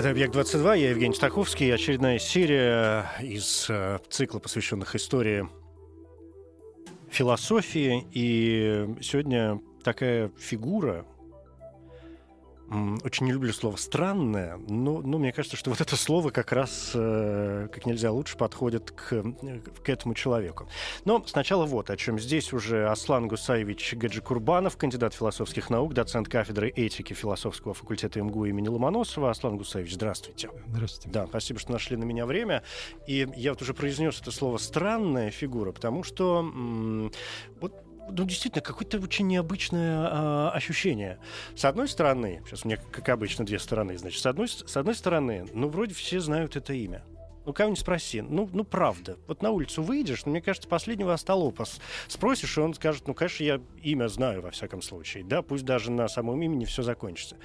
Это «Объект-22», я Евгений Стаховский. Очередная серия из э, цикла, посвященных истории философии. И сегодня такая фигура, очень не люблю слово «странное», но, но мне кажется, что вот это слово как раз э, как нельзя лучше подходит к, к этому человеку. Но сначала вот о чем. Здесь уже Аслан Гусаевич Гаджикурбанов, кандидат философских наук, доцент кафедры этики философского факультета МГУ имени Ломоносова. Аслан Гусаевич, здравствуйте. Здравствуйте. Да, спасибо, что нашли на меня время. И я вот уже произнес это слово «странная фигура», потому что м- вот ну, действительно, какое-то очень необычное а, ощущение. С одной стороны, сейчас у меня, как обычно, две стороны, значит, с одной, с одной стороны, ну, вроде все знают это имя. Ну, кого-нибудь спроси. Ну, ну, правда. Вот на улицу выйдешь, ну, мне кажется, последнего остолопа спросишь, и он скажет, ну, конечно, я имя знаю, во всяком случае. Да, пусть даже на самом имени все закончится.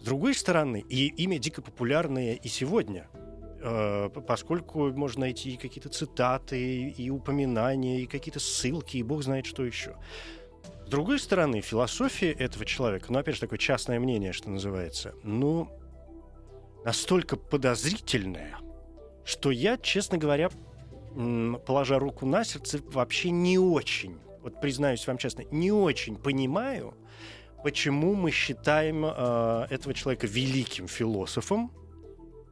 С другой стороны, и имя дико популярное и сегодня. Э, поскольку можно найти какие-то цитаты, и упоминания, и какие-то ссылки, и бог знает что еще. С другой стороны, философия этого человека, ну, опять же, такое частное мнение, что называется, ну, настолько подозрительная, что я, честно говоря, положа руку на сердце, вообще не очень, вот признаюсь вам честно, не очень понимаю, почему мы считаем э, этого человека великим философом,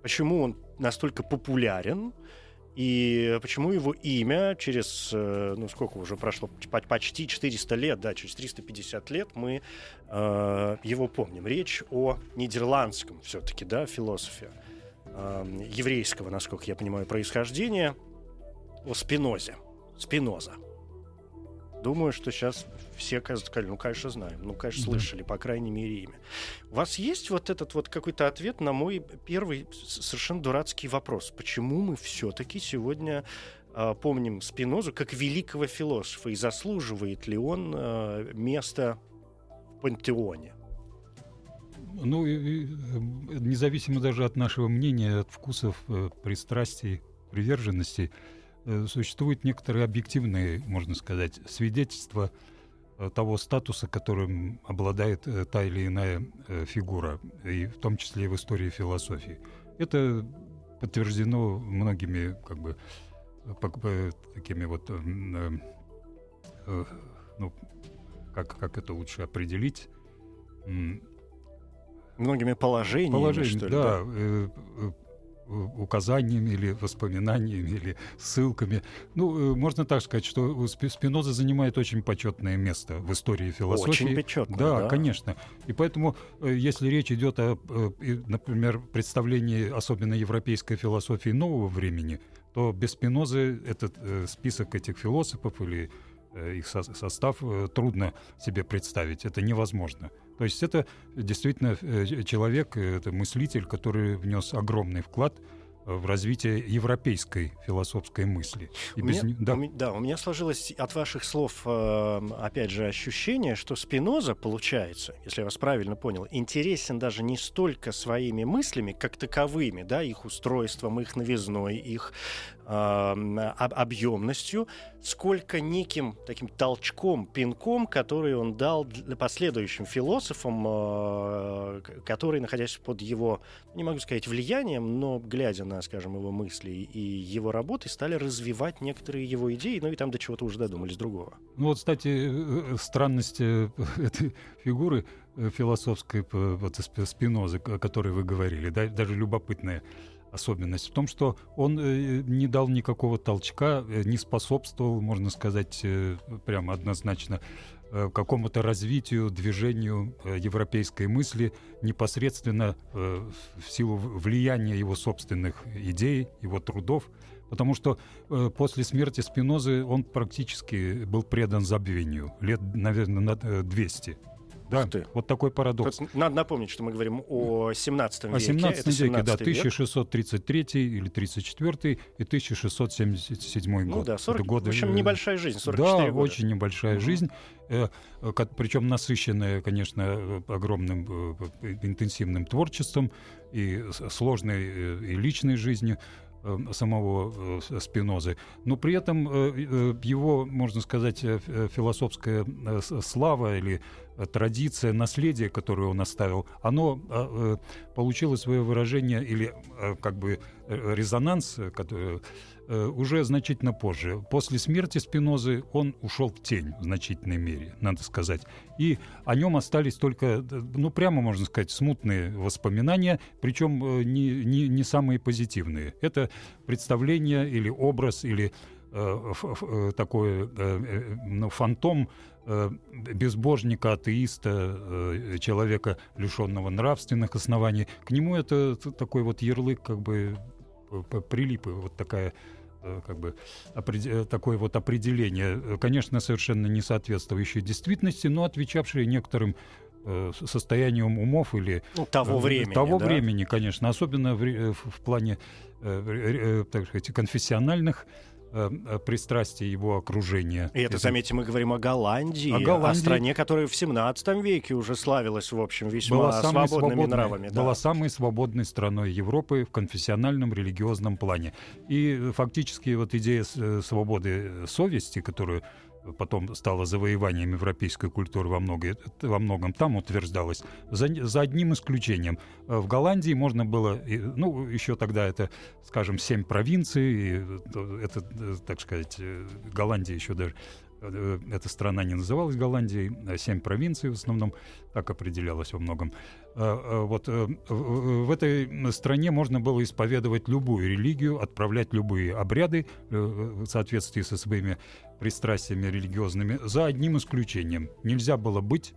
почему он настолько популярен, и почему его имя через, э, ну сколько уже прошло, почти 400 лет, да, через 350 лет мы э, его помним. Речь о нидерландском все-таки, да, философе, э, еврейского, насколько я понимаю, происхождения, о Спинозе. Спиноза. Думаю, что сейчас все сказали, ну, конечно, знаем, ну, конечно, слышали, по крайней мере, имя. У вас есть вот этот вот какой-то ответ на мой первый совершенно дурацкий вопрос? Почему мы все-таки сегодня э, помним Спинозу как великого философа, и заслуживает ли он э, места в пантеоне? Ну, независимо даже от нашего мнения, от вкусов, э, пристрастий, приверженностей, Э, существуют некоторые объективные, можно сказать, свидетельства э, того статуса, которым обладает э, та или иная фигура, и в том числе и в истории философии. Это подтверждено многими, как бы, такими вот, ну, как, как это лучше определить? Многими положениями, Положениями, что ли, да, да указаниями или воспоминаниями или ссылками. Ну, э, можно так сказать, что Спиноза занимает очень почетное место в истории философии. Очень почетно. Да, да, конечно. И поэтому, э, если речь идет о, э, например, представлении особенно европейской философии нового времени, то без Спинозы этот список этих философов или их состав трудно себе представить. Это невозможно. То есть это действительно э, человек, э, это мыслитель, который внес огромный вклад в развитие европейской философской мысли. И у без... меня, да. У, да, у меня сложилось от ваших слов, э, опять же, ощущение, что Спиноза, получается, если я вас правильно понял, интересен даже не столько своими мыслями, как таковыми, да, их устройством, их новизной, их э, объемностью, сколько неким таким толчком, пинком, который он дал для последующим философам, э, которые, находясь под его, не могу сказать влиянием, но глядя на, скажем, его мысли и его работы, стали развивать некоторые его идеи, ну и там до чего-то уже додумались другого. Ну вот, кстати, э, странность э, этой фигуры философской вот, Спинозы, о которой вы говорили, да, даже любопытная особенность в том, что он э, не дал никакого толчка, э, не способствовал, можно сказать, э, прямо однозначно какому-то развитию, движению европейской мысли непосредственно в силу влияния его собственных идей, его трудов, потому что после смерти Спинозы он практически был предан забвению, лет, наверное, на 200. Да, вот такой парадокс. Тут надо напомнить, что мы говорим о 17 веке. О 17 Это веке, да, век. 1633 или 34 и 1677 год. Ну да, 40, Это годы, в общем, э, небольшая жизнь, 44 Да, года. очень небольшая Мгм. жизнь, э, э, причем насыщенная, конечно, э, огромным э, интенсивным творчеством и сложной э, и личной жизнью самого Спинозы. Но при этом его, можно сказать, философская слава или традиция, наследие, которое он оставил, оно э, э, получило свое выражение или э, как бы э, резонанс, э, который э, уже значительно позже. После смерти Спинозы он ушел в тень в значительной мере, надо сказать. И о нем остались только, э, ну, прямо можно сказать, смутные воспоминания, причем э, не, не, не самые позитивные. Это представление или образ, или э, э, такой э, э, ну, фантом э, безбожника, атеиста, э, человека, лишенного нравственных оснований. К нему это такой вот ярлык как бы п- п- прилип, и вот такая э, как бы э, такое вот определение, э, конечно, совершенно не соответствующее действительности, но отвечавшее некоторым э, состоянием умов или Ну, того э, времени. Того да? времени, конечно, особенно в, в- плане э, э, так сказать, конфессиональных э, э, пристрастий его окружения. И это, заметьте, мы говорим о Голландии, О Голландии. стране, которая в 17 веке уже славилась, в общем, весьма была свободными свободной, нравами. да. была самой свободной страной Европы в конфессиональном религиозном плане. И фактически вот идея э, свободы совести, которую потом стала завоеванием европейской культуры во, много- во многом там утверждалась, за, за одним исключением. Э, В Голландии можно было, ну, еще тогда это, скажем, семь провинций, э, это, э, так сказать, Голландия еще даже эта страна не называлась Голландией, а семь провинций в основном, так определялось во многом. Вот в этой стране можно было исповедовать любую религию, отправлять любые обряды в соответствии со своими пристрастиями религиозными, за одним исключением. Нельзя было быть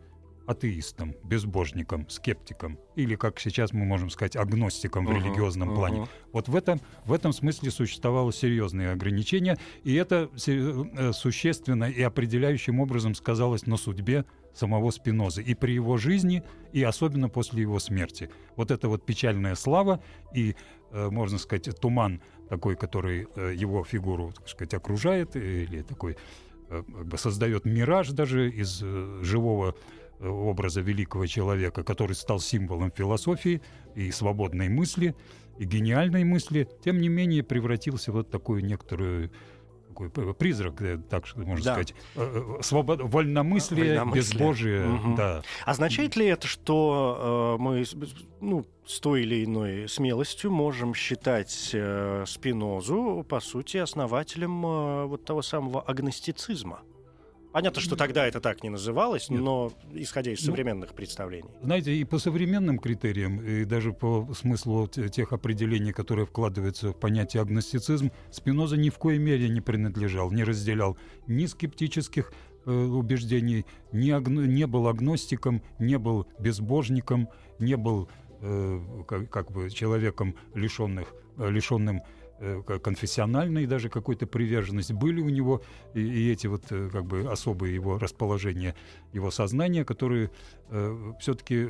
атеистом, безбожником, скептиком или, как сейчас мы можем сказать, агностиком в Мгм, религиозном мгм. плане. Вот в этом, в этом смысле существовало серьезные ограничения, и это э, существенно и определяющим образом сказалось на судьбе самого Спинозы и при его жизни, и особенно после его смерти. Вот эта вот печальная слава и, э, можно сказать, туман такой, который э, его фигуру, так сказать, окружает, или такой э, как бы создает мираж даже из э, живого образа великого человека, который стал символом философии и свободной мысли, и гениальной мысли, тем не менее превратился в вот такую некоторую такой призрак, э, так что можно Да. сказать, э, э, свобод... вольномыслие, Вольномыслие. безбожие, Мгм. да. Означает ли это, что э, мы ну, с той или иной смелостью можем считать э, Спинозу, по сути, основателем э, вот того самого агностицизма? Понятно, что тогда это так не называлось, Нет. но исходя из Ну, современных представлений. Знаете, и по современным критериям, и даже по смыслу те- тех определений, которые вкладываются в понятие агностицизм, Спиноза ни в коей мере не принадлежал, не разделял ни скептических э, убеждений, ни агно- не был агностиком, не был безбожником, не был э, как, как бы человеком лишенных, э, лишенным конфессиональной даже какой-то приверженности. Были у него и, и эти вот э, как бы особые его расположения, его сознания, которые все-таки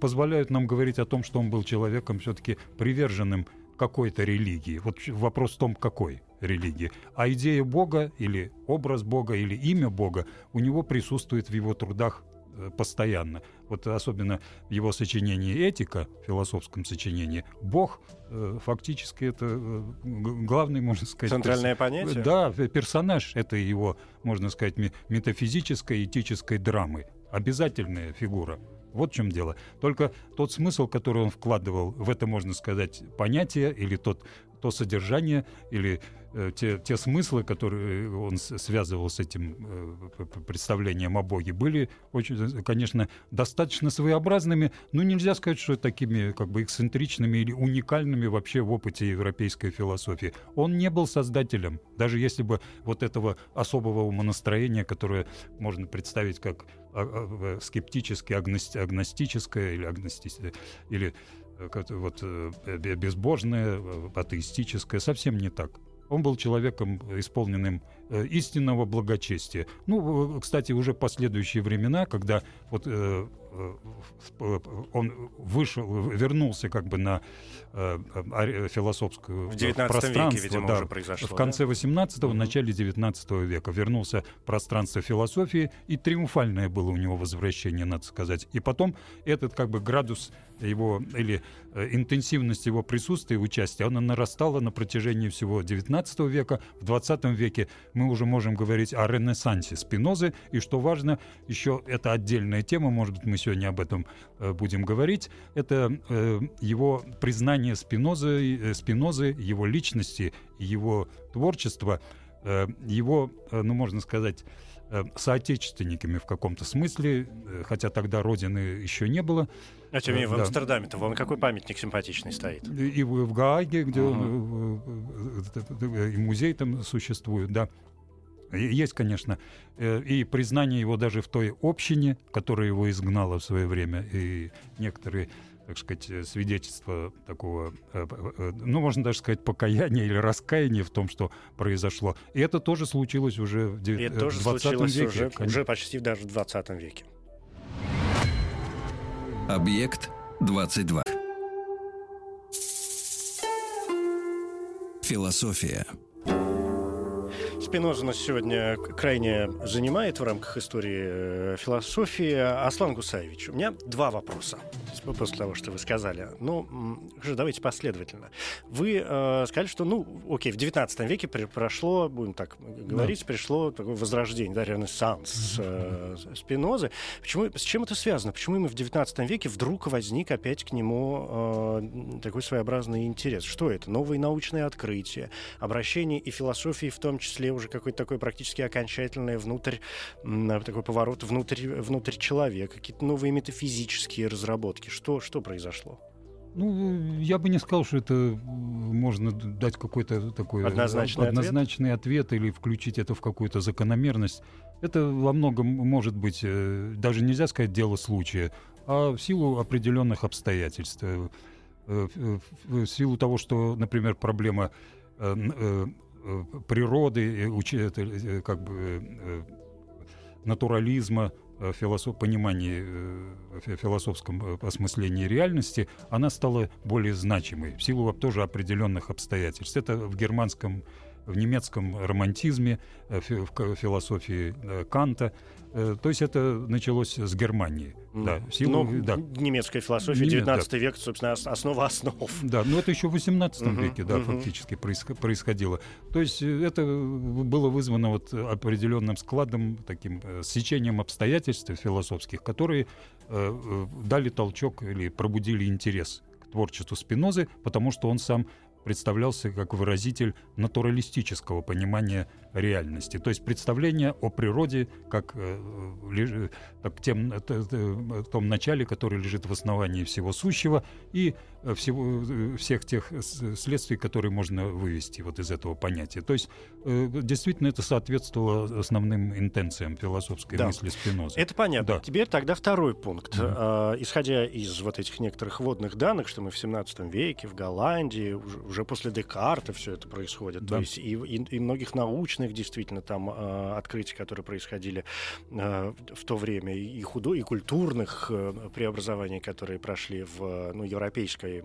позволяют нам говорить о том, что он был человеком все-таки приверженным какой-то религии. Вот вопрос в том, какой религии. А идея Бога или образ Бога или имя Бога у него присутствует в его трудах э, постоянно. Вот особенно в его сочинении «Этика», философском сочинении, Бог э, фактически это э, главный, можно сказать... Центральное перс- понятие? Да, э, персонаж этой его, можно сказать, ме- метафизической, этической драмы. Обязательная фигура. Вот в чем дело. Только тот смысл, который он вкладывал в это, можно сказать, понятие, или тот, то содержание, или э, те, те смыслы, которые он с- связывал с этим э, представлением о Боге, были, очень, э, конечно, достаточно своеобразными, но нельзя сказать, что такими как бы эксцентричными или уникальными вообще в опыте европейской философии. Он не был создателем, даже если бы вот этого особого умонастроения, которое можно представить как а, а, э, скептическое, агности- агностическое или, агности- или э, вот э, бе- безбожное, э, атеистическое, совсем не так. Он был человеком, исполненным э, истинного благочестия. Ну, кстати, уже последующие времена, когда вот э, э, он вышел, вернулся как бы на э, философскую в 19 веке, видимо, да, уже произошло. В конце 18-го, в начале 19 века вернулся в пространство философии, и триумфальное было у него возвращение, надо сказать. И потом этот как бы градус его или э, интенсивность его присутствия и участия, она нарастала на протяжении всего 19 века. В 20 веке мы уже можем говорить о ренессансе Спинозы, и что важно, еще это отдельная тема, может быть, мы сегодня об этом э, будем говорить, это э, его признание Спинозы, Спинозы его личности, его творчества, его, ну, можно сказать, соотечественниками в каком-то смысле, хотя тогда родины еще не было. А тем не менее, в Амстердаме-то вон какой памятник симпатичный стоит. И в, в Гааге, где uh-huh. и музей там существует, да. Есть, конечно, и признание его даже в той общине, которая его изгнала в свое время, и некоторые так сказать, свидетельства такого, ну, можно даже сказать, покаяния или раскаяния в том, что произошло. И это тоже случилось уже в, 9, в 20 веке. Уже, уже почти даже в 20 веке. Объект 22. Философия. Спиноза нас сегодня крайне занимает в рамках истории э, философии. Аслан Гусаевич, у меня два вопроса после того, что вы сказали. Ну, давайте последовательно. Вы э, сказали, что, ну, окей, в 19 веке прошло, будем так говорить, да. пришло такое возрождение, да, ренессанс э, Спинозы. Почему, с чем это связано? Почему именно в 19 веке вдруг возник опять к нему э, такой своеобразный интерес? Что это? Новые научные открытия, обращение и философии в том числе уже какой-то такой практически окончательный внутрь, такой поворот внутрь, внутрь человека, какие-то новые метафизические разработки. Что, что произошло? Ну, я бы не сказал, что это можно дать какой-то такой однозначный, однозначный ответ? ответ или включить это в какую-то закономерность. Это во многом может быть, э, даже нельзя сказать дело случая, а в силу определенных обстоятельств. Э, э, в силу того, что, например, проблема природы, как бы натурализма, Э, философ, понимании, э, философском э, осмыслении реальности, она стала более значимой в силу тоже определенных обстоятельств. Это в германском в немецком романтизме, в философии Канта. То есть это началось с Германии. Да, в силу, ну, да. Немецкая философия, Немец, 19 да. век, собственно, основа основ. Да, но это еще в 18 uh-huh, веке, да, uh-huh. фактически происходило. То есть это было вызвано вот определенным складом, таким сечением обстоятельств философских, которые э, дали толчок или пробудили интерес к творчеству Спинозы, потому что он сам представлялся как выразитель натуралистического понимания реальности. То есть представление о природе как, э, как тем, э, том начале, которое лежит в основании всего сущего, и э, всего, всех тех следствий, которые можно вывести вот из этого понятия. То есть действительно это соответствовало основным интенциям философской да. мысли Спиноза. Это понятно. Да. Теперь тогда второй пункт. Mm-hmm. Исходя из вот этих некоторых водных данных, что мы в 17 веке в Голландии, уже, уже после Декарта все это происходит, да. то есть и, и, и многих научных научных действительно там э, открытий, которые происходили э, в то время, и худо, и культурных э, преобразований, которые прошли в ну, европейской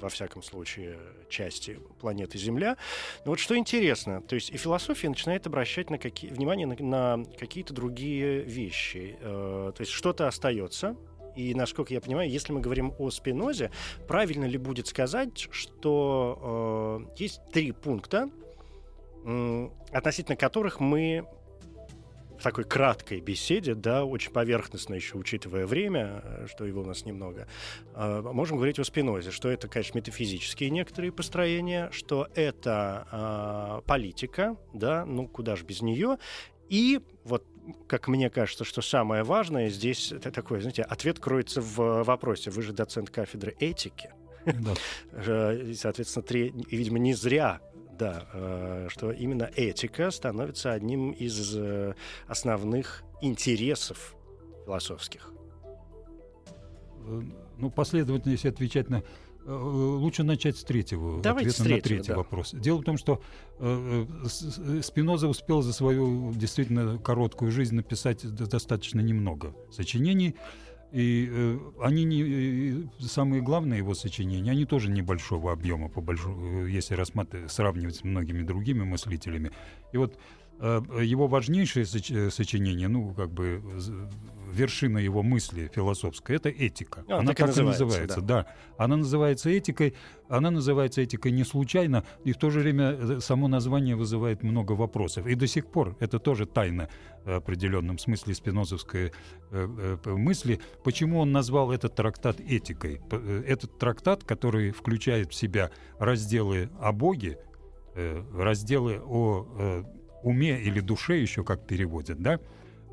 во всяком случае, части планеты Земля. Но вот что интересно, то есть и философия начинает обращать на какие, внимание на, на какие-то другие вещи. Э, то есть что-то остается, и, насколько я понимаю, если мы говорим о спинозе, правильно ли будет сказать, что э, есть три пункта, относительно которых мы в такой краткой беседе, да, очень поверхностно еще учитывая время, э, что его у нас немного, э, можем говорить о спинозе, что это, конечно, метафизические некоторые построения, что это э, политика, да, ну куда же без нее, и вот как мне кажется, что самое важное здесь, это такой, знаете, ответ кроется в вопросе. Вы же доцент кафедры этики. Да. Соответственно, три, видимо, не зря да, э, что именно этика становится одним из э, основных интересов философских. ну, последовательно, если отвечать на Э, лучше начать с третьего Давайте ответа с третьего, на третий да. вопрос. Дело в том, что э, э Спиноза успел за свою действительно короткую жизнь написать достаточно немного сочинений. И э, они не самые главные его сочинения, они тоже небольшого объема, по большому, если рассматривать, сравнивать с многими другими мыслителями. И вот э, его важнейшее сочинение, ну, как бы вершина его мысли философской, это этика. А, она так, так и называется, называется, да. да. Она называется этикой, она называется этикой не случайно, и в то же время э, само название вызывает много вопросов. И до сих пор это тоже тайна в определенном смысле спинозовской э, э, мысли. Почему он назвал этот трактат этикой? Этот трактат, который включает в себя разделы о Боге, разделы о уме или душе еще как переводят, да,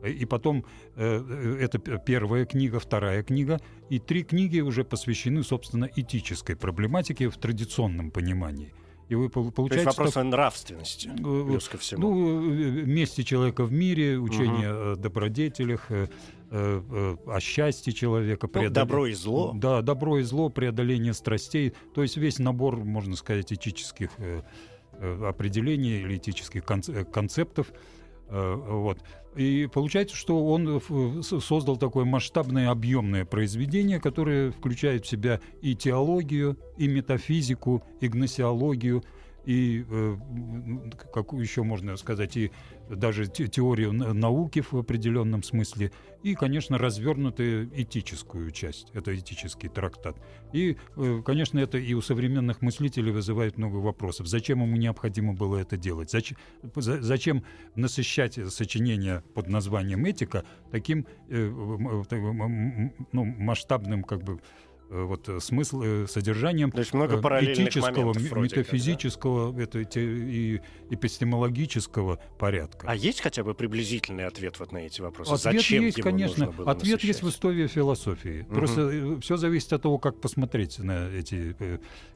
и потом э, это первая книга, вторая книга, и три книги уже посвящены, собственно, этической проблематике в традиционном понимании. И вы получаете... То есть вопрос о нравственности, э, плюс ко всему. Ну, э, месте человека в мире, учение угу. о добродетелях, о счастье человека. Ну, преодол... Добро и зло. Да, добро и зло, преодоление страстей. То есть весь набор, можно сказать, этических определений или этических концептов. Вот. И получается, что он э, создал такое масштабное, объемное произведение, которое включает в себя и теологию, и метафизику, и гносеологию, и, э, как еще можно сказать, и даже теорию науки в определенном смысле, и, конечно, развернутую этическую часть. Это этический трактат. И, э, конечно, это и у современных мыслителей вызывает много вопросов. Зачем ему необходимо было это делать? Зачем, зачем насыщать сочинение под названием «Этика» таким э, ну, масштабным как бы вот э, смысл, э, содержанием То есть много этического, метафизического, да? это, и эпистемологического порядка. А есть хотя бы приблизительный ответ вот на эти вопросы? Ответ Зачем есть, конечно. ответ насыщать? есть в истории философии. Угу. Просто все зависит от того, как посмотреть на эти,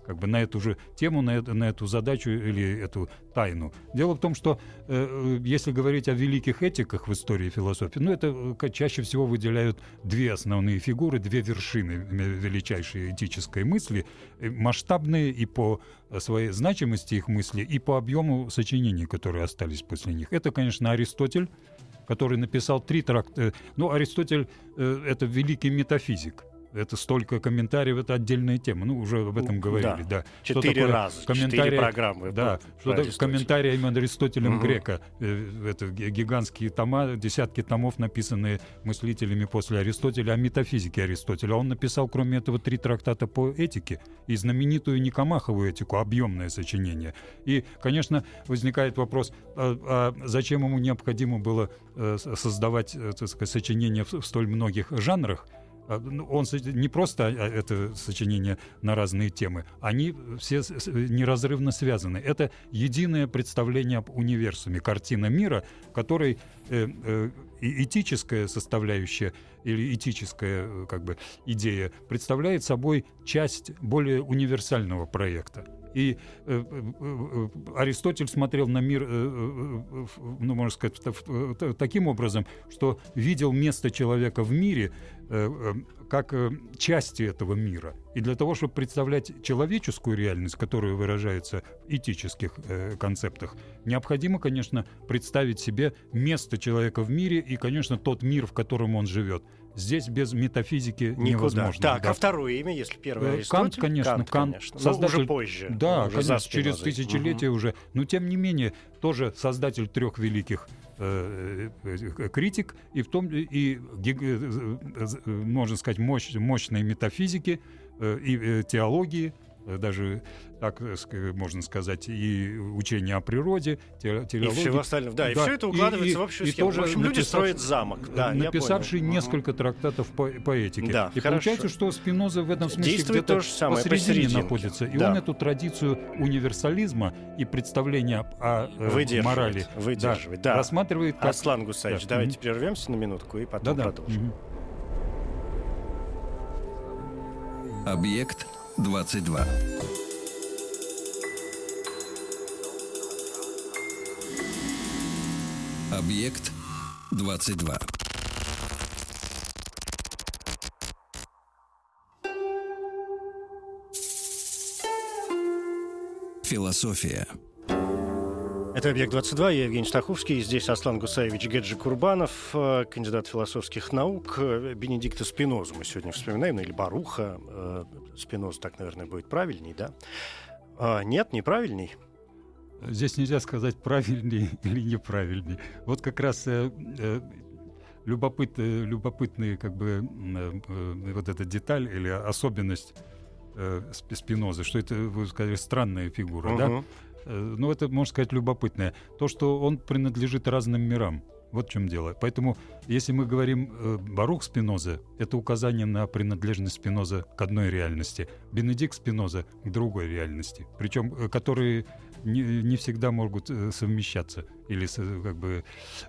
как бы на эту же тему, на, эту, на эту задачу или эту тайну. Дело в том, что если говорить о великих этиках в истории философии, ну это чаще всего выделяют две основные фигуры, две вершины величия величайшей этической мысли, э, масштабные и по своей значимости их мысли, и по объему сочинений, которые остались после них. Это, конечно, Аристотель, который написал три тракта. Ну, Аристотель э, — это великий метафизик это столько комментариев, это отдельная тема. Ну, уже об этом говорили, да. да. Четыре раза, четыре программы. Да, что такое комментариями Аристотелем угу. Грека. Э, это гигантские тома, десятки томов, написанные мыслителями после Аристотеля о метафизике Аристотеля. Он написал, кроме этого, три трактата по этике и знаменитую Никомаховую этику, объемное сочинение. И, конечно, возникает вопрос, а, а зачем ему необходимо было э, создавать э, так сказать, сочинения в столь многих жанрах, ну, он не просто а, это сочинение на разные темы, они все неразрывно связаны. Это единое представление об универсуме, картина мира, которой э, э, этическая составляющая или этическая э, как бы идея представляет собой часть более универсального проекта. И э, э, э, Аристотель смотрел на мир, ну, можно сказать, таким образом, что видел место человека в мире как части этого мира. И для того, чтобы представлять человеческую реальность, которая выражается в этических концептах, необходимо, конечно, представить себе место человека в мире и, конечно, тот мир, в котором он живет. Здесь без метафизики Никуда. невозможно. Так, да. а второе имя, если первое э, Аристотель? Кант, конечно, Кант, Кант конечно. создатель... уже позже. Да, уже конечно, через тысячелетия угу. уже. Но тем не менее, тоже создатель трех великих э, э, критик и в том и можно сказать мощь, мощной метафизики и теологии даже так можно сказать, и учение о природе, телеология. И всего остального. Да, да, и все это укладывается и, в общую и, схему. Тоже в общем, люди строят замок. Да, написавший несколько угу. трактатов по, по этике. Да, и хорошо. получается, что Спиноза в этом смысле Действует где-то самое, посередине находится. И да. он эту традицию универсализма и представления о э, морали выдерживает, да, да. рассматривает как... Аслан Гусаевич, да. давайте mm-hmm. прервемся на минутку и потом да, продолжим. Mm-hmm. Объект 22. Объект 22. Философия. Это «Объект-22», я Евгений Стаховский, здесь Аслан Гусаевич Геджи Курбанов, э, кандидат философских наук, э, Бенедикта Спинозу мы сегодня вспоминаем, или Баруха, э, Спиноза так, наверное, будет правильней, да? А, нет, неправильней? Здесь нельзя сказать, правильней или неправильней. Вот как раз любопыт, любопытный как бы э, вот эта деталь или особенность э, Спинозы, что это, вы сказали, странная фигура, uh-huh. да? Э, ну, это, можно сказать, любопытное. То, что он принадлежит разным мирам. Вот в чем дело. Поэтому, если мы говорим э, Барух Спиноза, это указание на принадлежность Спиноза к одной реальности, Бенедикт Спиноза к другой реальности, причем э, которые не, не всегда могут э, совмещаться или как бы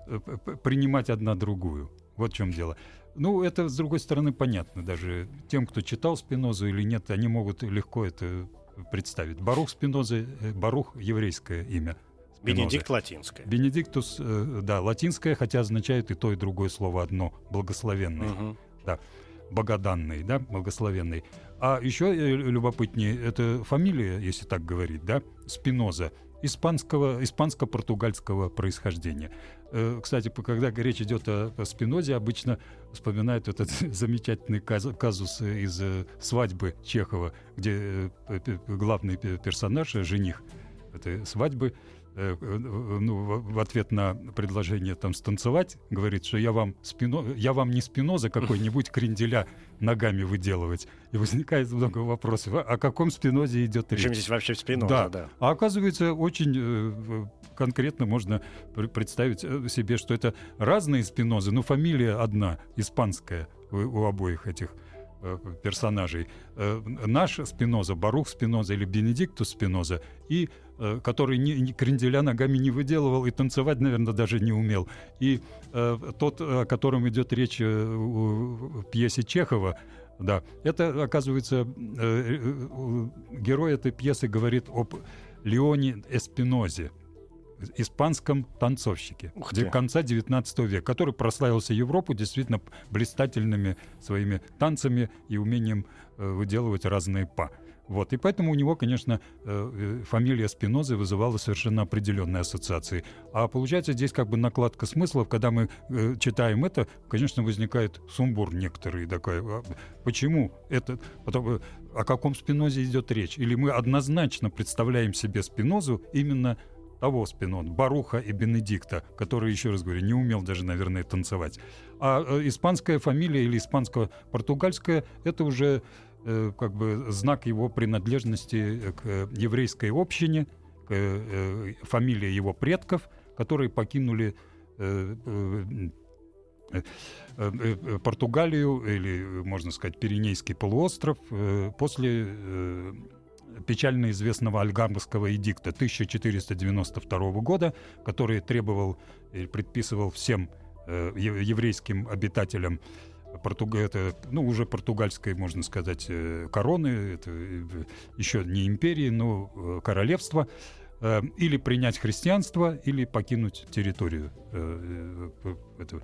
э, принимать одна другую. Вот в чем дело. Ну, это, с другой стороны, понятно. Даже тем, кто читал Спинозу или нет, они могут легко это представить. Барух Спиноза, э, Барух — еврейское имя. Спиноза. Бенедикт латинское. Бенедиктус, э, да, латинское, хотя означает и то, и другое слово одно — благословенный. Угу. Да, богоданный, да, благословенный. А еще э, любопытнее, это фамилия, если так говорить, да, Спиноза, испанского, испанско-португальского происхождения. Кстати, когда речь идет о Спинозе, обычно вспоминают этот замечательный казус из свадьбы Чехова, где главный персонаж, жених этой свадьбы, Э, э, ну, в ответ на предложение там станцевать, говорит, что я вам, спино, я вам не спиноза какой-нибудь кренделя ногами выделывать. И возникает много вопросов. О каком спинозе идет речь? Причем здесь вообще спиноза, да. да. А оказывается, очень э, конкретно можно представить себе, что это разные спинозы, но фамилия одна, испанская у, у обоих этих персонажей. Наш Спиноза, Барух Спиноза или Бенедиктус Спиноза и Э, который ни, ни кренделя ногами не выделывал и танцевать, наверное, даже не умел. И э, тот, о котором идет речь э, в пьесе Чехова, да, это, оказывается, э, э, герой этой пьесы говорит об Леоне Эспинозе, испанском танцовщике конца XIX века, который прославился Европу действительно блистательными своими танцами и умением э, выделывать разные па. Вот, и поэтому у него, конечно, э, э, фамилия Спинозы вызывала совершенно определенные ассоциации. А получается здесь как бы накладка смыслов, когда мы э, читаем это, конечно, возникает сумбур некоторый такой. А почему это? Потом, о каком Спинозе идет речь? Или мы однозначно представляем себе Спинозу именно того Спинон, Баруха и Бенедикта, который, еще раз говорю, не умел даже, наверное, танцевать. А испанская фамилия или испанско-португальская — это уже Э, как бы знак его принадлежности к еврейской общине, к э, фамилии его предков, которые покинули э, Португалию или, можно сказать, Пиренейский полуостров после печально известного Альгамбского эдикта 1492 года, который требовал и предписывал всем еврейским обитателям Португа, это, ну, уже португальской, можно сказать, э, короны, это э, еще не империи, но э, королевство, или принять христианство, или покинуть территорию этого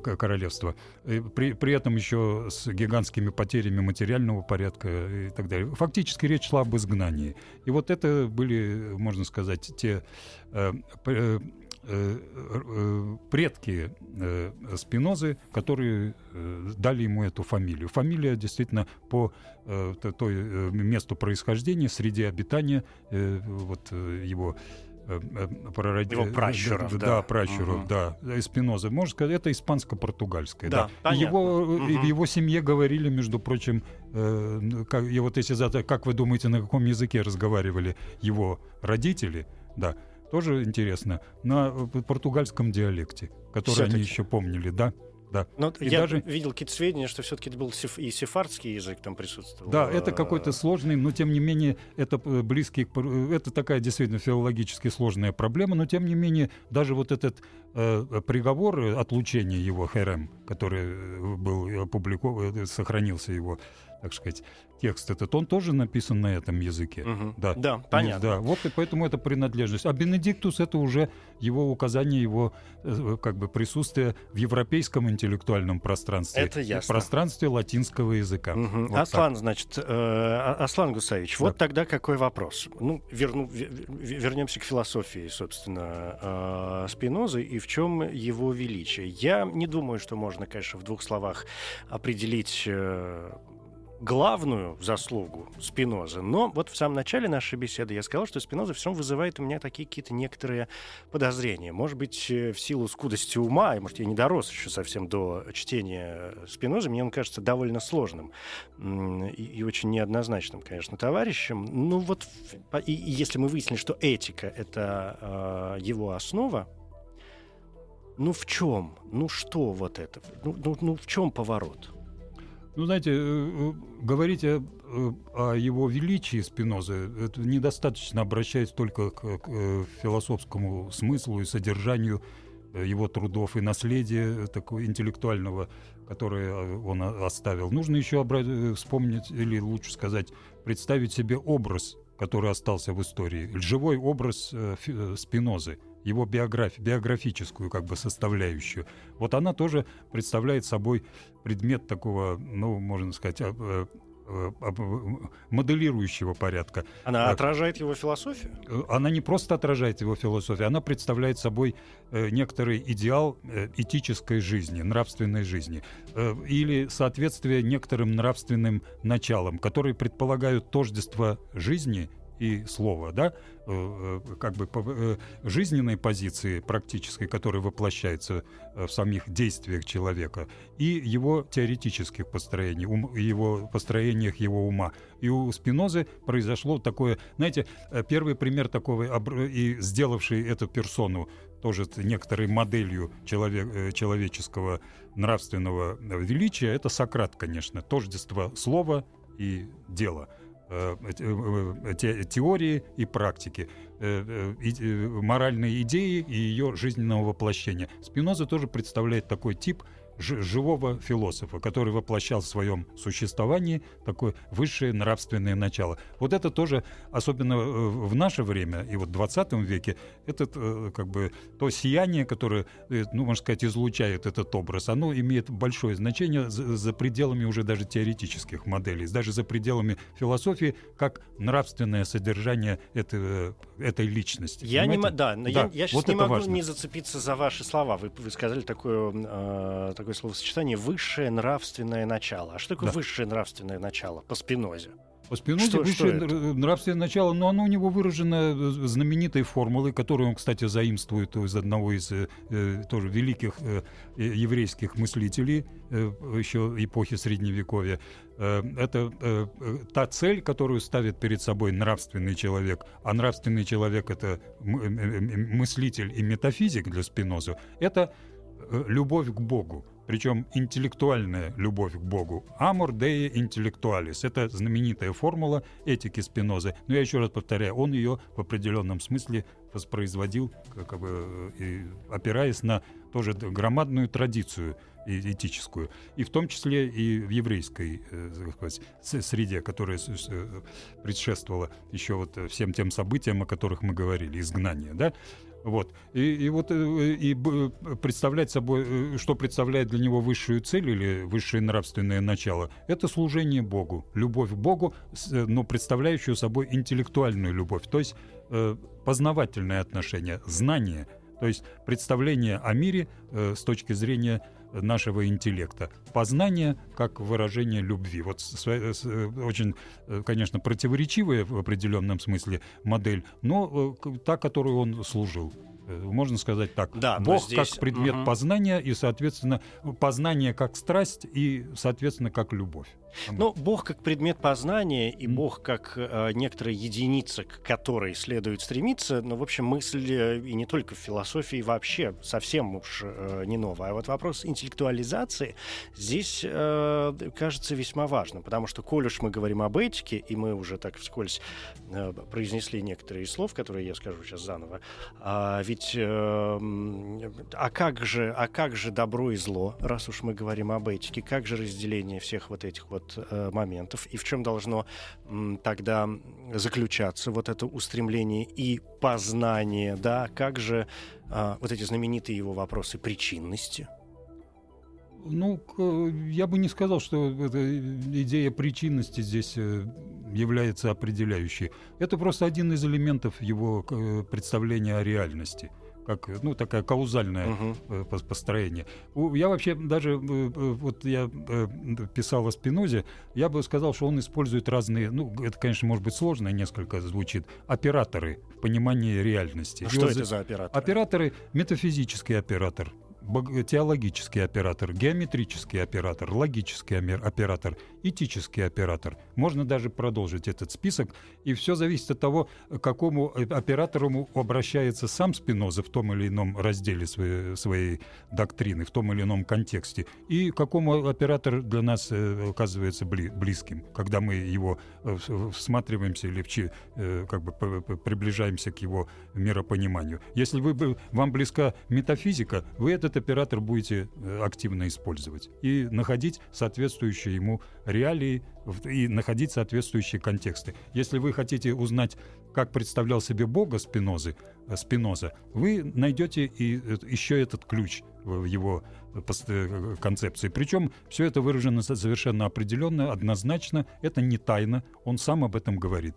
королевства. При, при этом еще с гигантскими потерями материального порядка и так далее. Фактически речь шла об изгнании. И вот это были, можно сказать, те Э, э, предки э, Спинозы, которые дали ему эту фамилию. Фамилия действительно по той месту происхождения, среди обитания вот его прарод... Его пращуров, да. Да, пращуров, угу. да. Спиноза. Можно сказать, это испанско-португальское. Да, да. Его, угу. в его семье говорили, между прочим, э, как, и вот если задать, как вы думаете, на каком языке разговаривали его родители, да, тоже интересно, на э, португальском диалекте, который они еще помнили, да? Да. Но и я даже... видел какие-то сведения, что все-таки это был и сефардский язык там присутствовал. Да, это какой-то сложный, но тем не менее это э, близкий, э, это такая действительно филологически сложная проблема, но тем не менее даже вот этот э, приговор отлучения его Херем, который был опубликован, сохранился его так сказать, текст этот, он тоже написан на этом языке. Мгм. Да. Да, понятно. Да, вот и поэтому это принадлежность. А Бенедиктус это уже его указание, его э, как бы присутствие в европейском интеллектуальном пространстве. Это ясно. пространстве латинского языка. Мгм. Вот так. Аслан, значит, э, А- Аслан Гусевич, вот Да. тогда какой вопрос? Ну, верну, ве- ве- вернемся к философии, собственно, э, Спинозы и в чем его величие. Я не думаю, что можно, конечно, в двух словах определить э, главную заслугу Спинозы, но вот в самом начале нашей беседы я сказал, что Спиноза все равно вызывает у меня такие какие-то некоторые подозрения. Может быть, э, в силу скудости ума, и, может, я не дорос еще совсем до чтения Спинозы, мне он кажется довольно сложным и, и очень неоднозначным, конечно, товарищем. Ну вот, и, и если мы выяснили, что этика — это э, его основа, ну в чем? Ну что вот это? Ну, ну, ну в чем поворот? Ну, знаете, э, э, говорить о, э, о его величии Спинозы это недостаточно обращаясь только к, к, философскому смыслу и содержанию его трудов и наследия такого интеллектуального, которое он оставил. Нужно еще вспомнить, или лучше сказать, представить себе образ, который остался в истории, живой образ Спинозы, его биографию, биографическую как бы составляющую. Вот она тоже представляет собой предмет такого, ну, можно сказать, а, э, э, моделирующего порядка. Она Так. отражает его философию? Э, Она не просто отражает его философию, она представляет собой э, некоторый идеал э, этической жизни, нравственной жизни, э, или соответствие некоторым нравственным началам, которые предполагают тождество жизни и слова, да, э, э, как бы э, жизненной позиции практической, которая воплощается в самих действиях человека, и его теоретических построений, ум- его построениях его ума. И у Спинозы произошло такое, знаете, первый пример такого и сделавший эту персону тоже некоторой моделью человек, человеческого нравственного величия, это Сократ, конечно, тождество слова и дела те- теории и практики, э, э, и- э, моральной идеи и ее жизненного воплощения. Спиноза тоже представляет такой тип живого философа, который воплощал в своем существовании такое высшее нравственное начало. Вот это тоже, особенно э, в наше время и вот в 20 веке, это как бы то сияние, которое, э, ну, можно сказать, излучает этот образ, оно имеет большое значение за, за пределами уже даже теоретических моделей, даже за пределами философии, как нравственное содержание этой, этой личности. Я не, да, но Да, я, я сейчас вот не могу важно. не зацепиться за ваши слова. Вы, вы сказали такое, э, такое словосочетание «высшее нравственное начало». А что такое Да. высшее нравственное начало по Спинозе? По Спинозе Что- высшее что это? нравственное начало, но оно у него выражено знаменитой формулой, которую он, кстати, заимствует из одного из э, э, тоже великих э, э, еврейских мыслителей э, еще эпохи Средневековья. Э, это э, э, та цель, которую ставит перед собой нравственный человек, а нравственный человек — это мыслитель и метафизик для Спиноза, это любовь к Богу. Причем интеллектуальная любовь к Богу. Amor Dei intellectualis. Это знаменитая формула этики Спинозы. Но я еще раз повторяю, он ее в определенном смысле воспроизводил, как бы, э, и опираясь на тоже громадную традицию этическую, и в том числе и в еврейской э, сказать, среде, которая э, предшествовала еще вот всем тем событиям, о которых мы говорили, изгнание, да, вот. И, и вот э, и б- представлять собой, э, что представляет для него высшую цель или высшее нравственное начало, это служение Богу, любовь к Богу, э, но представляющую собой интеллектуальную любовь, то есть э, познавательное отношение, знание, то есть представление о мире э, с точки зрения нашего интеллекта. Познание как выражение любви. Вот с- с- с- э, очень, э, конечно, противоречивая в определенном смысле модель, но э, та, которую он служил. Э, Можно сказать так. Да, Бог здесь- как предмет мгм. познания и, соответственно, познание как страсть и, соответственно, как любовь. Ну, Бог как предмет познания и. Бог как э, некоторая единица, к которой следует стремиться, ну, в общем, мысль э, и не только в философии вообще совсем уж э, не новая. А вот вопрос интеллектуализации здесь э, кажется весьма важным, потому что, коль уж мы говорим об этике, и мы уже так вскользь э, произнесли некоторые слов, которые я скажу сейчас заново, а, ведь ведь, э, а как же, а как же добро и зло, раз уж мы говорим об этике, как же разделение всех вот этих вот э, моментов, и в чем должно тогда заключаться вот это устремление и познание, да, как же э, вот эти знаменитые его вопросы причинности, ну, я бы не сказал, что эта идея причинности здесь э, является определяющей. Это просто один из элементов его э, представления о реальности как ну такая каузальное uh-huh. построение. Я вообще даже вот я писал о Спинозе, я бы сказал, что он использует разные, ну это конечно может быть сложно, несколько звучит, операторы в понимании реальности. А что это за операторы? Операторы метафизический оператор, теологический оператор, геометрический оператор, логический оператор, этический оператор. Можно даже продолжить этот список, и все зависит от того, к какому э, оператору обращается сам Спиноза в том или ином разделе своей, своей доктрины, в том или ином контексте, и какому оператор для нас э, оказывается близким, когда мы его э, всматриваемся или как бы приближаемся к его миропониманию. Если вы, вам близка метафизика, вы этот оператор будете активно использовать и находить соответствующие ему реалии и находить соответствующие контексты. Если вы хотите узнать, как представлял себе Бога Спинозы, э, Спиноза, вы найдете и э, еще этот ключ в его э, концепции. Причем все это выражено совершенно определенно, однозначно, это не тайна, он сам об этом говорит.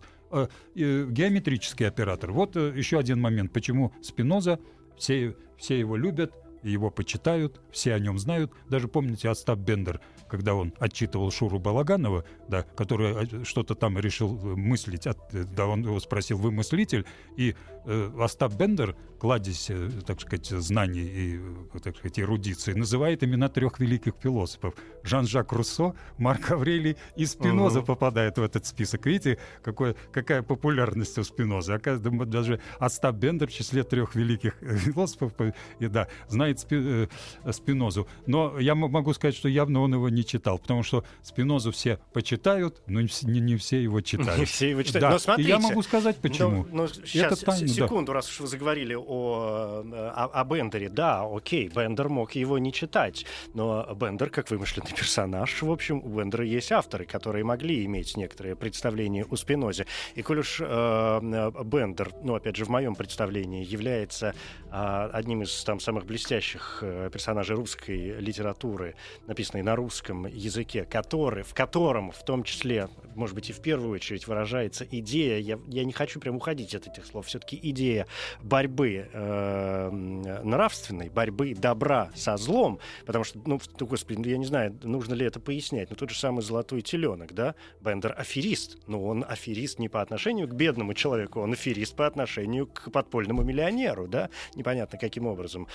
Геометрический оператор. Вот еще один момент, почему Спиноза, все, все его любят, его почитают, все о нем знают. Даже помните Остап Бендер – когда он отчитывал Шуру Балаганова, да, который э, что-то там решил мыслить, от, э, да, он его спросил, вы мыслитель, и э, Остап Бендер, кладезь, э, так сказать, знаний и, так сказать, эрудиции, называет имена трех великих философов. Жан-Жак Руссо, Марк Аврелий и Спиноза угу. попадает в этот список. Видите, какое, какая популярность у Спиноза. Оказывается, даже Остап Бендер в числе трех великих философов и, да, знает спи, э, Спинозу. Но я могу сказать, что явно он его не читал, потому что Спинозу все почитают, но не, не все его читают. Не все его читают. Да. Но смотрите, и я могу сказать, почему. Ну, ну, сейчас, тайна, секунду, да. раз уж вы заговорили о, о, о Бендере. Да, окей, Бендер мог его не читать, но Бендер, как вымышленный персонаж, в общем, у Бендера есть авторы, которые могли иметь некоторые представления о Спинозе. И коль уж э, Бендер, ну, опять же, в моем представлении, является э, одним из там самых блестящих э, персонажей русской литературы, написанной на русском, языке, который, в котором в том числе, может быть, и в первую очередь выражается идея, я, я не хочу прям уходить от этих слов, все-таки идея борьбы э, нравственной, борьбы добра со злом, потому что, ну, господи, ну, я не знаю, нужно ли это пояснять, но тот же самый золотой теленок, да, Бендер аферист, но он аферист не по отношению к бедному человеку, он аферист по отношению к подпольному миллионеру, да, непонятно каким образом,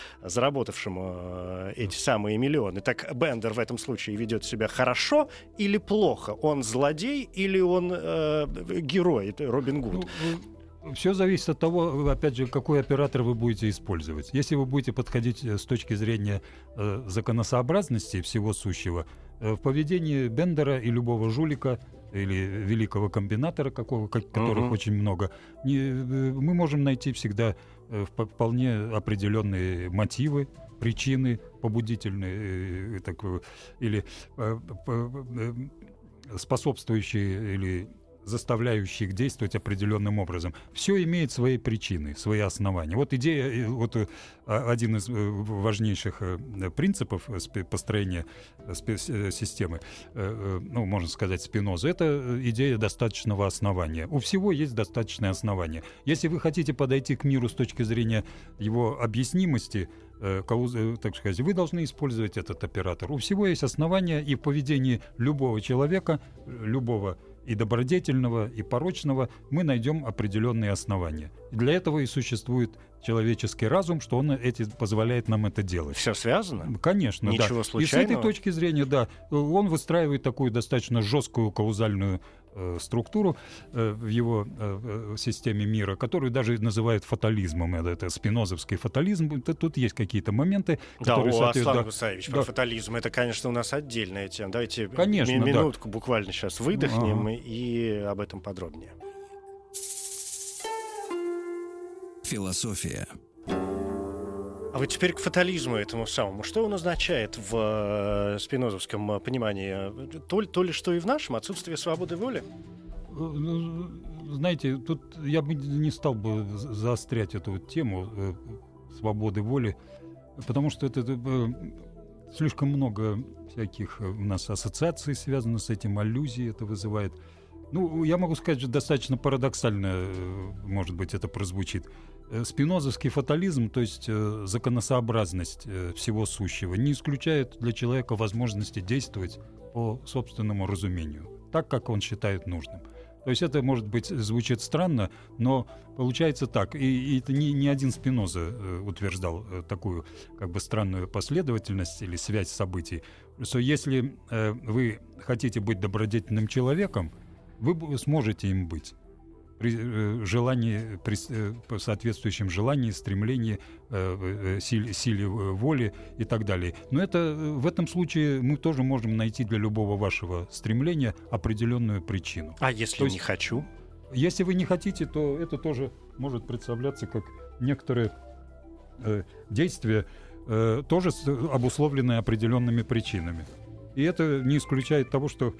заработавшему э, эти самые миллионы. Так Бендер в этом случае ведет себя хорошо или плохо? Он злодей или он э, герой, Робин Гуд? Ну, все зависит от того, опять же, какой оператор вы будете использовать. Если вы будете подходить э, с точки зрения э, законосообразности всего сущего, э, в поведении Бендера и любого жулика или великого комбинатора, какого, которых uh-huh. очень много, не, э, мы можем найти всегда вполне определенные мотивы, причины побудительные э, так, или э, э, способствующие или заставляющие их действовать определенным образом. Все имеет свои причины, свои основания. Вот идея, вот один из важнейших принципов построения системы, ну, можно сказать, спиноза, это идея достаточного основания. У всего есть достаточное основание. Если вы хотите подойти к миру с точки зрения его объяснимости, Э, э, так сказать, вы должны использовать этот оператор. У всего есть основания и в поведении любого человека, любого и добродетельного, и порочного, мы найдем определенные основания. Для этого и существует человеческий разум, что он эти, позволяет нам это делать. Все связано? Конечно, Ничего да. случайного? И с этой точки зрения, да, он выстраивает такую достаточно жесткую каузальную Э, структуру э, в его э, системе мира, которую даже называют фатализмом. Это, это спинозовский фатализм. Это, тут есть какие-то моменты, да, которые... Да, Аслан Гусаевич, да. про фатализм. Это, конечно, у нас отдельная тема. Давайте конечно, минутку да. буквально сейчас выдохнем ага. и об этом подробнее. Философия А вот теперь к фатализму этому самому. Что он означает в э, спинозовском понимании? То, то ли, что и в нашем, отсутствие свободы воли? Ну, знаете, тут я бы не стал бы заострять эту вот тему э, свободы воли, потому что это э, слишком много всяких у нас ассоциаций связано с этим, аллюзий это вызывает. Ну, я могу сказать, что достаточно парадоксально, может быть, это прозвучит. Э, спинозовский фатализм, то есть э, законосообразность э, всего сущего, не исключает для человека возможности действовать по собственному разумению, так, как он считает нужным. То есть это, может быть, звучит странно, но получается так. И, и это не, не один Спиноза утверждал такую как бы странную последовательность или связь событий, что если вы хотите быть добродетельным человеком, вы сможете им быть при э, желании, при э, соответствующем желании, стремлении, э, силе, силе воли и так далее. Но это в этом случае мы тоже можем найти для любого вашего стремления определенную причину. А если то есть, не хочу? Если вы не хотите, то это тоже может представляться как некоторые э, действия, э, тоже обусловленные определенными причинами. И это не исключает того, что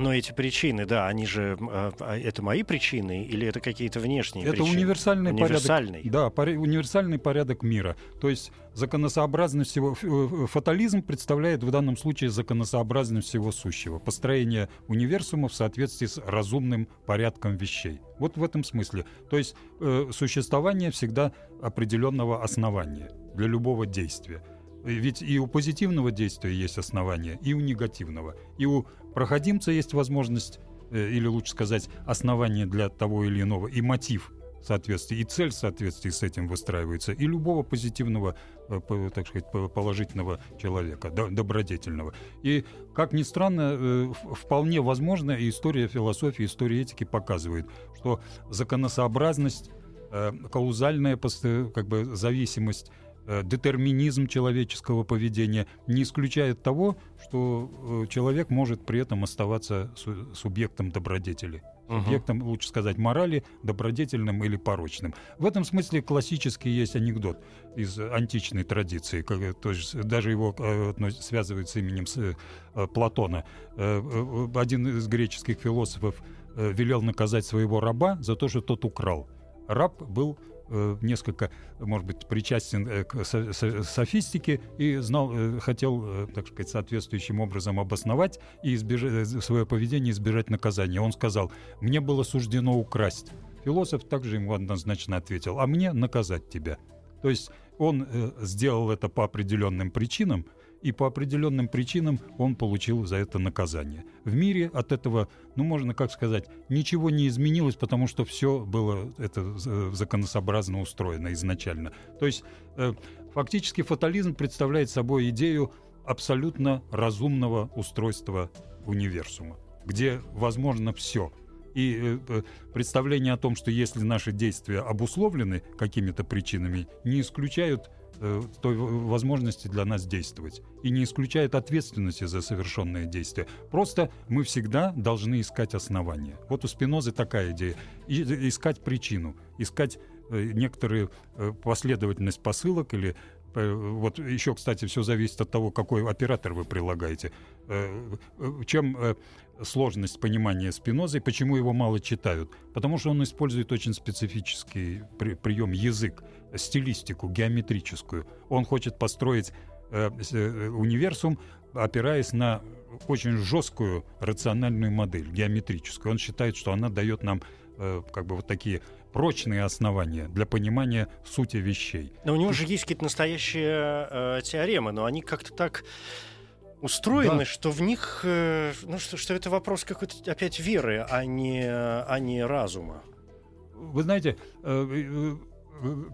но эти причины, да, они же а, а, это мои причины или это какие-то внешние это причины? Это универсальный, универсальный порядок. Да, пори, универсальный порядок мира. То есть законосообразность всего э, фатализм представляет в данном случае законосообразность всего сущего, построение универсума в соответствии с разумным порядком вещей. Вот в этом смысле. То есть э, существование всегда определенного основания для любого действия. Ведь и у позитивного действия есть основания, и у негативного. И у проходимца есть возможность, э, или лучше сказать, основание для того или иного, и мотив соответствии, и цель в с этим выстраивается, и любого позитивного, э, так сказать, положительного человека, добродетельного. И, как ни странно, э, вполне возможно, и история философии, история этики показывает, что законосообразность, каузальная как бы, зависимость детерминизм человеческого поведения не исключает того, что э, человек может при этом оставаться субъектом добродетели. Субъектом, лучше сказать, морали, добродетельным или порочным. В этом смысле классический есть анекдот из античной традиции, как, то есть даже его э, связывают с именем Платона. Один из греческих философов велел наказать своего раба за то, что тот украл. Раб был Э, несколько, может быть, причастен э, к софистике и знал, э, хотел, так сказать, соответствующим образом обосновать и избежать, свое поведение избежать наказания. Он сказал, мне было суждено украсть. Философ также ему однозначно ответил, а мне наказать тебя. То есть он сделал это по определенным причинам, и по определенным причинам он получил за это наказание. В мире от этого, ну можно как сказать, ничего не изменилось, потому что все было это законосообразно устроено изначально. То есть э, фактически фатализм представляет собой идею абсолютно разумного устройства универсума, где возможно все. И э, э, представление о том, что если наши действия обусловлены какими-то причинами, не исключают э, той возможности для нас действовать и не исключает ответственности за совершенные действия. Просто мы всегда должны искать основания. Вот у Спинозы такая идея. И, искать причину, искать э, некоторую э, последовательность посылок или э, вот еще, кстати, все зависит от того, какой оператор вы прилагаете. Э, э, чем сложность понимания Спинозы, почему его мало читают? Потому что он использует очень специфический при, прием язык стилистику геометрическую. Он хочет построить э, э, универсум, опираясь на очень жесткую рациональную модель, геометрическую. Он считает, что она дает нам э, как бы вот такие прочные основания для понимания сути вещей. Но у него же есть какие-то настоящие э, теоремы, но они как-то так устроены, да. что в них, э, ну что, что это вопрос какой-то опять веры, а не, а не разума. Вы знаете, э,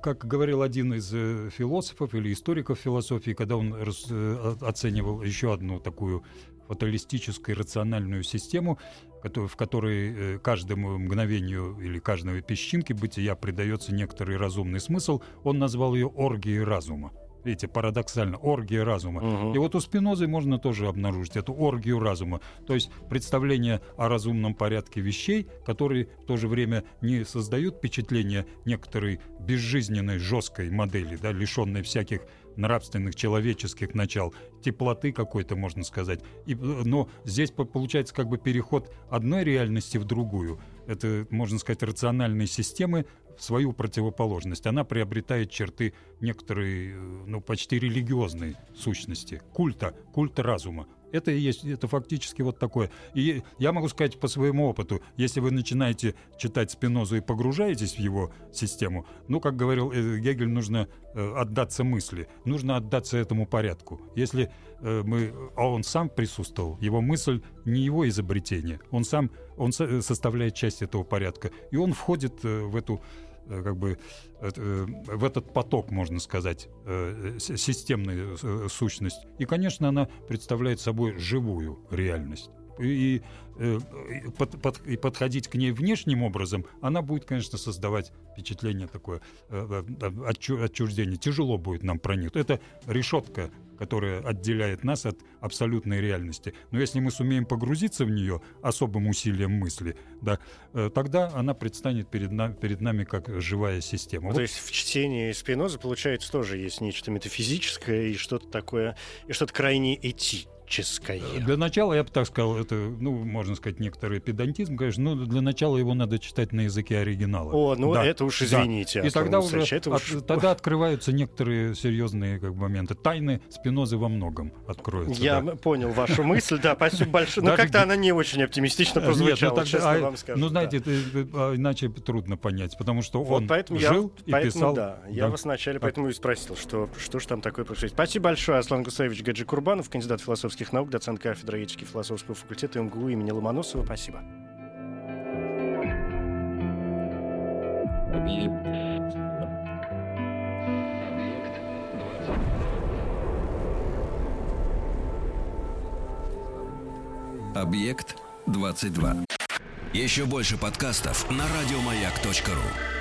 как говорил один из э, философов или историков философии, когда он э, оценивал еще одну такую фаталистическую рациональную систему, в которой э, каждому мгновению или каждой песчинке бытия придается некоторый разумный смысл, он назвал ее оргией разума. Видите, парадоксально, оргия разума. Мгм. И вот у Спинозы можно тоже обнаружить эту оргию разума. То есть представление о разумном порядке вещей, которые в то же время не создают впечатление некоторой безжизненной, жесткой модели, да, лишенной всяких нравственных, человеческих начал, теплоты какой-то, можно сказать. И, э, но здесь по- получается как бы переход одной реальности в другую. Это, можно сказать, рациональной системы в свою противоположность. Она приобретает черты некоторой, э, ну, почти религиозной сущности, культа, культа разума. Это и есть, это фактически вот такое. И я могу сказать по своему опыту, если вы начинаете читать Спинозу и погружаетесь в его систему, ну, как говорил э, Гегель, нужно э, отдаться мысли, нужно отдаться этому порядку. Если мы, а он сам присутствовал, его мысль не его изобретение, он сам, он э, составляет часть этого порядка, и он входит э, в эту э, как бы в этот поток, можно сказать, с- системную э, сущность. И, конечно, она представляет собой живую реальность. И, и под- под- и подходить к ней внешним образом, она будет, конечно, создавать впечатление такое отчу- отчуждение. Тяжело будет нам проникнуть. Это решетка, которая отделяет нас от абсолютной реальности. Но если мы сумеем погрузиться в нее особым усилием мысли, да, э, тогда она предстанет перед, на- перед нами как живая система. Ну, Вот То есть в чтении Спиноза, получается, тоже есть нечто метафизическое и что-то такое, и что-то крайне этическое. Для начала, я бы так сказал, это, ну, можно сказать, некоторый педантизм, конечно, но для начала его надо читать на языке оригинала. О, ну Да, это уж да. извините. И Аслан тогда уже это от- уж- тогда открываются некоторые серьезные как моменты. Тайны Спинозы во многом откроются. Я да. понял вашу мысль, да, спасибо большое. Даже как-то она не очень оптимистично Нет, ну прозвучала, честно а, вам скажу. Ну, да. знаете, э, а, иначе трудно понять, потому что он жил и писал. да, я вас вначале поэтому и спросил, что, что же там такое происходит. Спасибо большое, Аслан Гусаевич Гаджи Курбанов, кандидат философских наук, доцент кафедры этики философского факультета МГУ имени Ломоносова. Спасибо. Объект 22. Еще больше подкастов на радиомаяк.ру.